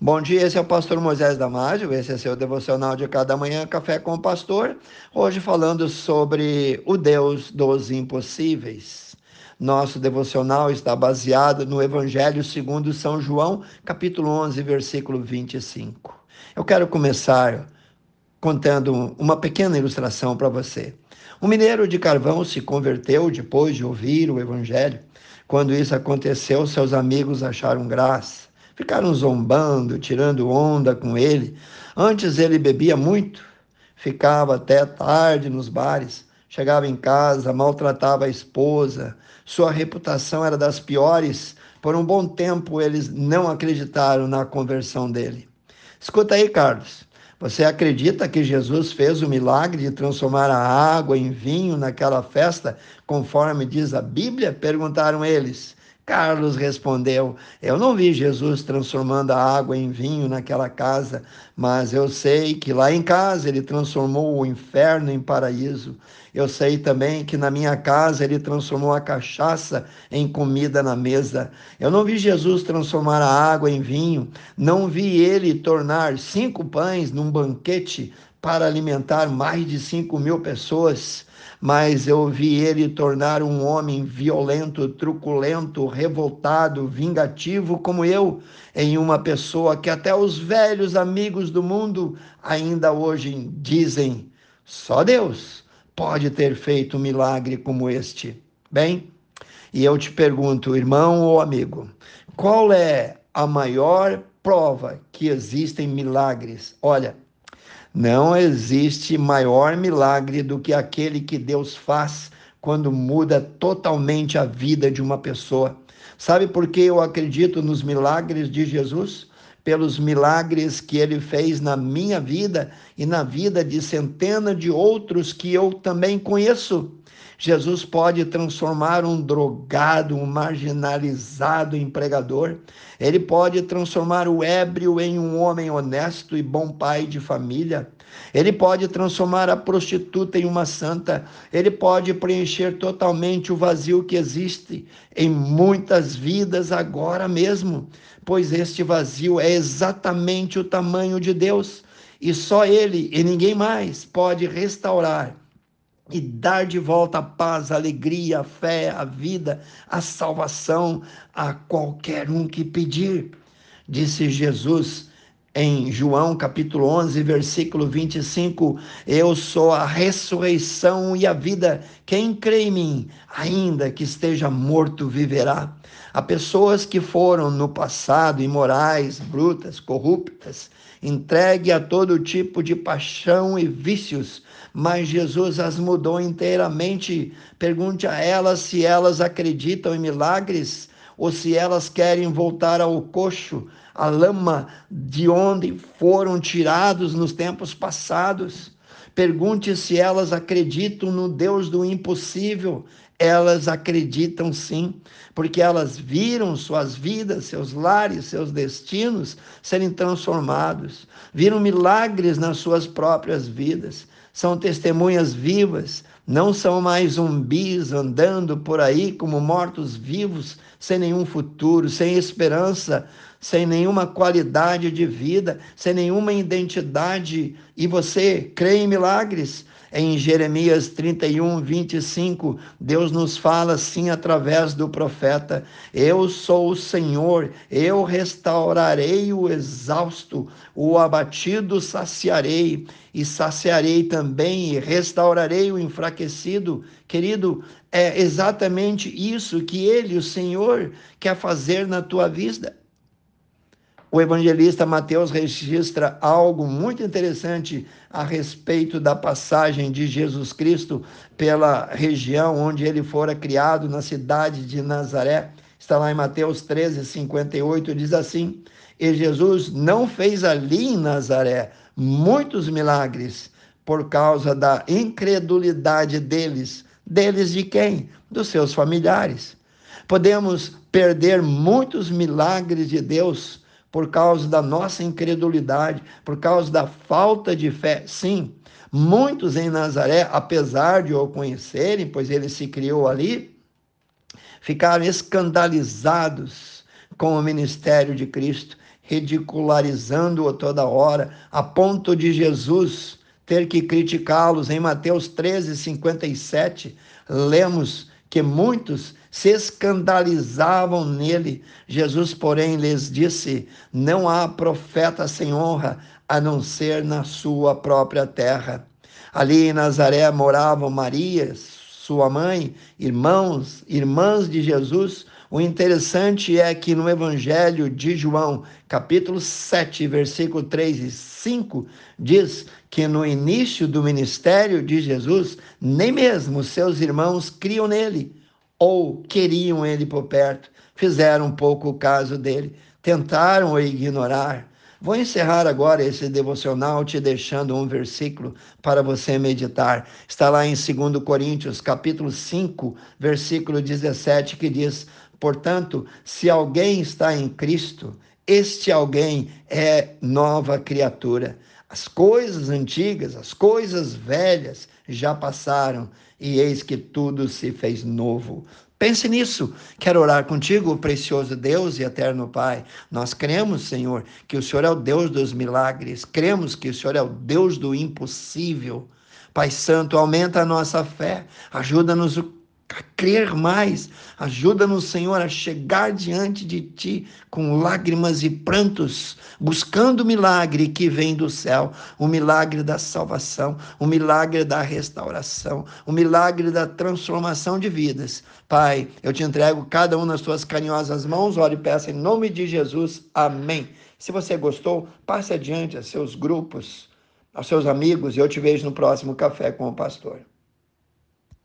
Bom dia, esse é o pastor Moisés Damásio, esse é seu devocional de cada manhã, Café com o Pastor. Hoje falando sobre o Deus dos impossíveis. Nosso devocional está baseado no Evangelho segundo São João, capítulo 11, versículo 25. Eu quero começar contando uma pequena ilustração para você. Um mineiro de carvão se converteu depois de ouvir o Evangelho. Quando isso aconteceu, seus amigos acharam graça Ficaram zombando, tirando onda com ele. Antes ele bebia muito, ficava até tarde nos bares, chegava em casa, maltratava a esposa. Sua reputação era das piores. Por um bom tempo eles não acreditaram na conversão dele. Escuta aí, Carlos. Você acredita que Jesus fez o milagre de transformar a água em vinho naquela festa, conforme diz a Bíblia? Perguntaram eles. Carlos respondeu: Eu não vi Jesus transformando a água em vinho naquela casa, mas eu sei que lá em casa ele transformou o inferno em paraíso. Eu sei também que na minha casa ele transformou a cachaça em comida na mesa. Eu não vi Jesus transformar a água em vinho, não vi ele tornar cinco pães num banquete para alimentar mais de cinco mil pessoas mas eu vi ele tornar um homem violento, truculento, revoltado, vingativo como eu, em uma pessoa que até os velhos amigos do mundo ainda hoje dizem: só Deus pode ter feito um milagre como este. Bem, e eu te pergunto, irmão ou amigo, qual é a maior prova que existem milagres? Olha, não existe maior milagre do que aquele que Deus faz quando muda totalmente a vida de uma pessoa. Sabe por que eu acredito nos milagres de Jesus? Pelos milagres que ele fez na minha vida e na vida de centenas de outros que eu também conheço. Jesus pode transformar um drogado, um marginalizado em pregador. Ele pode transformar o ébrio em um homem honesto e bom pai de família. Ele pode transformar a prostituta em uma santa. Ele pode preencher totalmente o vazio que existe em muitas vidas agora mesmo, pois este vazio é exatamente o tamanho de Deus. E só Ele e ninguém mais pode restaurar e dar de volta a paz, a alegria, a fé, a vida, a salvação a qualquer um que pedir. Disse Jesus em João capítulo 11, versículo 25: Eu sou a ressurreição e a vida. Quem crê em mim, ainda que esteja morto, viverá. Há pessoas que foram no passado imorais, brutas, corruptas, entregue a todo tipo de paixão e vícios, mas Jesus as mudou inteiramente. Pergunte a elas se elas acreditam em milagres ou se elas querem voltar ao coxo, à lama de onde foram tirados nos tempos passados. Pergunte se elas acreditam no Deus do impossível. Elas acreditam sim, porque elas viram suas vidas, seus lares, seus destinos serem transformados, viram milagres nas suas próprias vidas, são testemunhas vivas, não são mais zumbis andando por aí como mortos-vivos, sem nenhum futuro, sem esperança, sem nenhuma qualidade de vida, sem nenhuma identidade. E você crê em milagres? Em Jeremias 31, 25, Deus nos fala assim através do profeta: Eu sou o Senhor, eu restaurarei o exausto, o abatido saciarei, e saciarei também e restaurarei o enfraquecido. Querido, é exatamente isso que Ele, o Senhor, quer fazer na tua vida. O evangelista Mateus registra algo muito interessante a respeito da passagem de Jesus Cristo pela região onde ele fora criado, na cidade de Nazaré. Está lá em Mateus 13, 58, diz assim: E Jesus não fez ali em Nazaré muitos milagres por causa da incredulidade deles. Deles de quem? Dos seus familiares. Podemos perder muitos milagres de Deus por causa da nossa incredulidade, por causa da falta de fé. Sim, muitos em Nazaré, apesar de o conhecerem, pois ele se criou ali, ficaram escandalizados com o ministério de Cristo ridicularizando-o toda hora, a ponto de Jesus ter que criticá-los. Em Mateus 13, 57, lemos que muitos se escandalizavam nele. Jesus, porém, lhes disse: Não há profeta sem honra a não ser na sua própria terra. Ali em Nazaré moravam Maria, sua mãe, irmãos, irmãs de Jesus. O interessante é que no Evangelho de João, capítulo 7, versículo 3 e 5, diz que no início do ministério de Jesus, nem mesmo seus irmãos criam nele ou queriam ele por perto, fizeram um pouco caso dele, tentaram o ignorar. Vou encerrar agora esse devocional te deixando um versículo para você meditar. Está lá em 2 Coríntios, capítulo 5, versículo 17, que diz: "Portanto, se alguém está em Cristo, este alguém é nova criatura. As coisas antigas, as coisas velhas já passaram e eis que tudo se fez novo. Pense nisso. Quero orar contigo, precioso Deus e eterno Pai. Nós cremos, Senhor, que o Senhor é o Deus dos milagres. Cremos que o Senhor é o Deus do impossível. Pai Santo, aumenta a nossa fé. Ajuda-nos a crer mais. Ajuda-nos, Senhor, a chegar diante de Ti com lágrimas e prantos, buscando o milagre que vem do céu, o milagre da salvação, o milagre da restauração, o milagre da transformação de vidas. Pai, eu te entrego cada um nas Tuas carinhosas mãos, oro e peço em nome de Jesus. Amém. Se você gostou, passe adiante a seus grupos, aos seus amigos e eu te vejo no próximo Café com o Pastor.